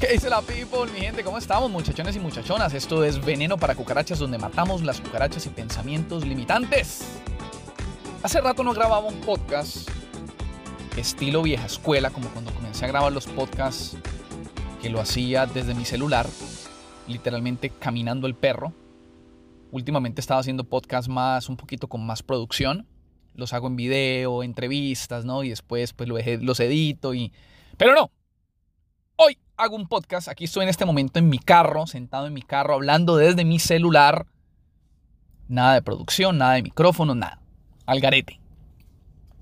¿Qué dice la people, mi gente? ¿Cómo estamos, muchachones y muchachonas? Esto es Veneno para Cucarachas, donde matamos las cucarachas y pensamientos limitantes. Hace rato no grababa un podcast estilo vieja escuela, como cuando comencé a grabar los podcasts, que lo hacía desde mi celular, literalmente caminando el perro. Últimamente estaba haciendo podcasts más, un poquito con más producción. Los hago en video, entrevistas, ¿no? Y después pues los edito y... Pero no, hago un podcast, aquí estoy en este momento en mi carro, sentado en mi carro, hablando desde mi celular. Nada de producción, nada de micrófono, nada. Al garete.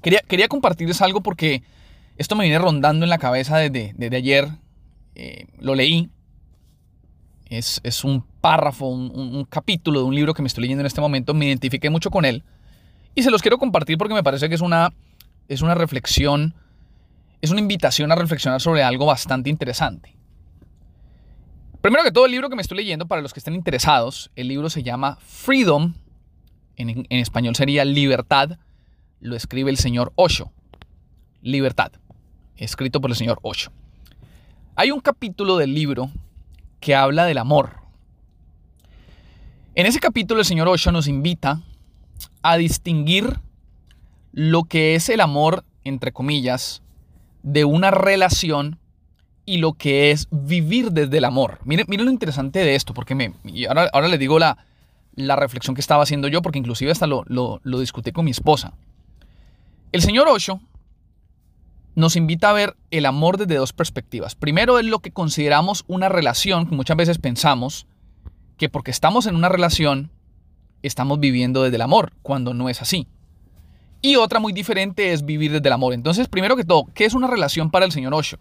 Quería, quería compartirles algo porque esto me viene rondando en la cabeza desde, ayer. Eh, lo leí. Es, un párrafo, un, capítulo de un libro que me estoy leyendo en este momento. Me identifiqué mucho con él. Y se los quiero compartir porque me parece que es una, es una reflexión es una invitación a reflexionar sobre algo bastante interesante. Primero que todo, el libro que me estoy leyendo, para los que estén interesados, el libro se llama Freedom, en, español sería Libertad, lo escribe el señor Osho. Libertad, escrito por el señor Osho. Hay un capítulo del libro que habla del amor. En ese capítulo el señor Osho nos invita a distinguir lo que es el amor, entre comillas, de una relación y lo que es vivir desde el amor. Miren, miren lo interesante de esto, porque me, ahora, ahora les digo la, la reflexión que estaba haciendo yo, porque inclusive hasta lo, lo, discutí con mi esposa. El señor Osho nos invita a ver el amor desde dos perspectivas. Primero es lo que consideramos una relación, que muchas veces pensamos que porque estamos en una relación estamos viviendo desde el amor, cuando no es así. Y otra muy diferente es vivir desde el amor. Entonces, primero que todo, ¿qué es una relación para el señor Osho?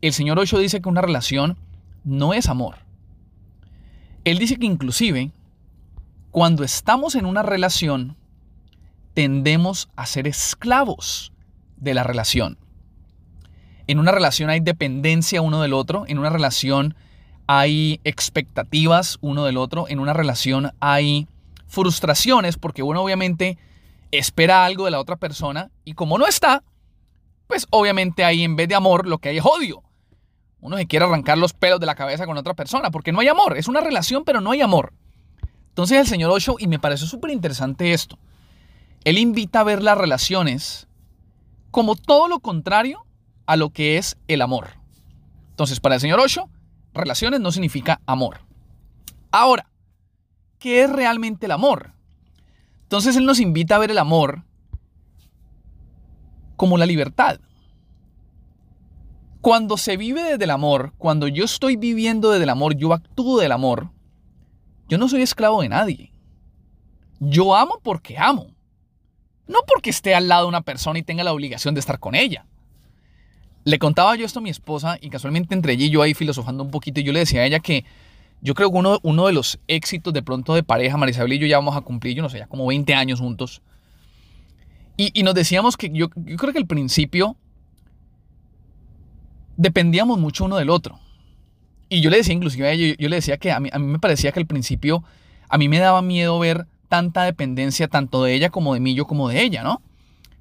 El señor Osho dice que una relación no es amor. Él dice que inclusive cuando estamos en una relación tendemos a ser esclavos de la relación. En una relación hay dependencia uno del otro, en una relación hay expectativas uno del otro, en una relación hay frustraciones porque uno obviamente espera algo de la otra persona y como no está, pues obviamente ahí en vez de amor lo que hay es odio. Uno se quiere arrancar los pelos de la cabeza con otra persona porque no hay amor, es una relación pero no hay amor. Entonces el señor Osho, y me pareció súper interesante esto, él invita a ver las relaciones como todo lo contrario a lo que es el amor. Entonces para el señor Osho, relaciones no significa amor. Ahora, ¿qué es realmente el amor? Entonces Él nos invita a ver el amor como la libertad. Cuando se vive desde el amor, cuando yo estoy viviendo desde el amor, yo actúo del amor, yo no soy esclavo de nadie. Yo amo porque amo. No porque esté al lado de una persona y tenga la obligación de estar con ella. Le contaba yo esto a mi esposa y casualmente entre ella y yo ahí filosofando un poquito yo le decía a ella que yo creo que uno, de los éxitos de pronto de pareja, Marisabel y yo ya vamos a cumplir, yo no sé, ya como 20 años juntos. Y, nos decíamos que yo, creo que al principio dependíamos mucho uno del otro. Y yo le decía inclusive a ella, yo, le decía que a mí, a mí me parecía que al principio a mí me daba miedo ver tanta dependencia tanto de ella como de mí, yo como de ella, ¿no?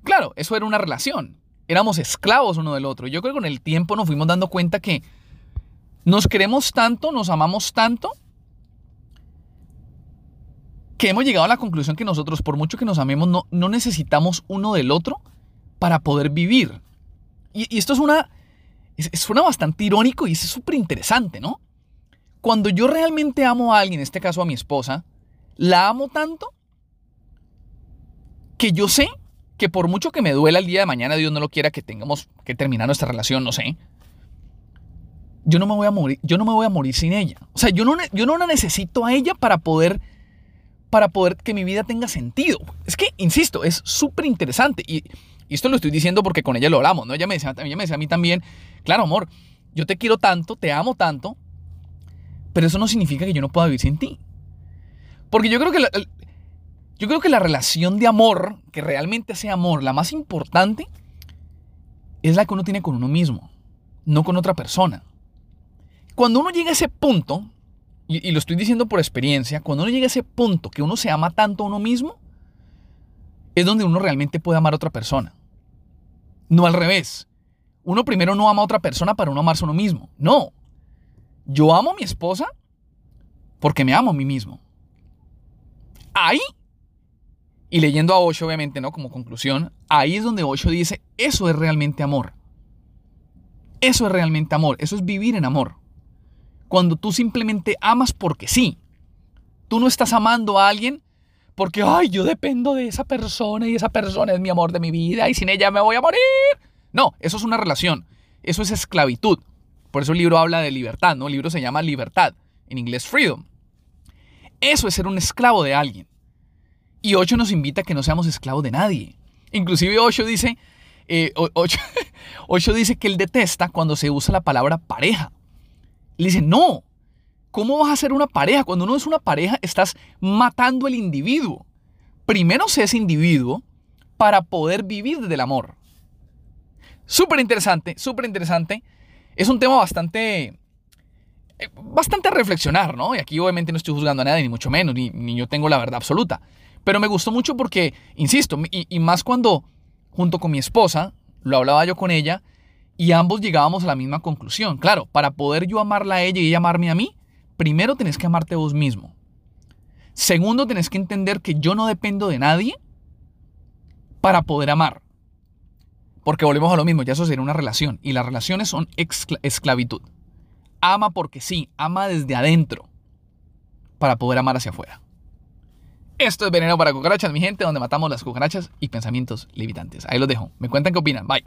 Claro, eso era una relación. Éramos esclavos uno del otro. Yo creo que con el tiempo nos fuimos dando cuenta que nos queremos tanto, nos amamos tanto, que hemos llegado a la conclusión que nosotros, por mucho que nos amemos, no, necesitamos uno del otro para poder vivir. Y, esto es una, suena bastante irónico y es súper interesante, ¿no? Cuando yo realmente amo a alguien, en este caso a mi esposa, la amo tanto que yo sé que por mucho que me duela el día de mañana, Dios no lo quiera que tengamos que terminar nuestra relación, no sé yo no me voy a morir, yo no me voy a morir sin ella. O sea, yo no, yo no la necesito a ella para poder, para poder que mi vida tenga sentido. Es que, insisto, es súper interesante. Y, esto lo estoy diciendo porque con ella lo hablamos, ¿no? Ella me, decía, ella me decía a mí también, claro, amor, yo te quiero tanto, te amo tanto, pero eso no significa que yo no pueda vivir sin ti. Porque yo creo que yo creo que la relación de amor, que realmente sea amor, la más importante, es la que uno tiene con uno mismo, no con otra persona. Cuando uno llega a ese punto, y, lo estoy diciendo por experiencia, cuando uno llega a ese punto que uno se ama tanto a uno mismo, es donde uno realmente puede amar a otra persona. No al revés. Uno primero no ama a otra persona para uno amarse a uno mismo. No. Yo amo a mi esposa porque me amo a mí mismo. Ahí, y leyendo a Osho, obviamente, ¿no? Como conclusión, ahí es donde Osho dice, eso es realmente amor. Eso es realmente amor, eso es vivir en amor. Cuando tú simplemente amas porque sí. Tú no estás amando a alguien porque, ay, yo dependo de esa persona y esa persona es mi amor de mi vida y sin ella me voy a morir. No, eso es una relación. Eso es esclavitud. Por eso el libro habla de libertad, ¿no? El libro se llama Libertad, en inglés Freedom. Eso es ser un esclavo de alguien. Y Ocho nos invita a que no seamos esclavos de nadie. Inclusive Ocho dice, eh, Ocho, dice que él detesta cuando se usa la palabra pareja. Le dice, no, ¿cómo vas a ser una pareja? Cuando uno es una pareja, estás matando al individuo. Primero sé ese individuo para poder vivir del amor. Súper interesante, súper interesante. Es un tema bastante, eh, bastante reflexionar, ¿no? Y aquí obviamente no estoy juzgando a nadie, ni mucho menos, ni, ni yo tengo la verdad absoluta. Pero me gustó mucho porque, insisto, y más cuando junto con mi esposa, lo hablaba yo con ella, y ambos llegábamos a la misma conclusión. Claro, para poder yo amarla a ella y ella amarme a mí, primero tenés que amarte vos mismo. Segundo, tenés que entender que yo no dependo de nadie para poder amar. Porque volvemos a lo mismo, ya eso sería una relación. Y las relaciones son esclavitud. Ama porque sí, ama desde adentro para poder amar hacia afuera. Esto es Veneno para Cucarachas, mi gente, donde matamos las cucarachas y pensamientos limitantes. Ahí los dejo. Me cuentan qué opinan. Bye.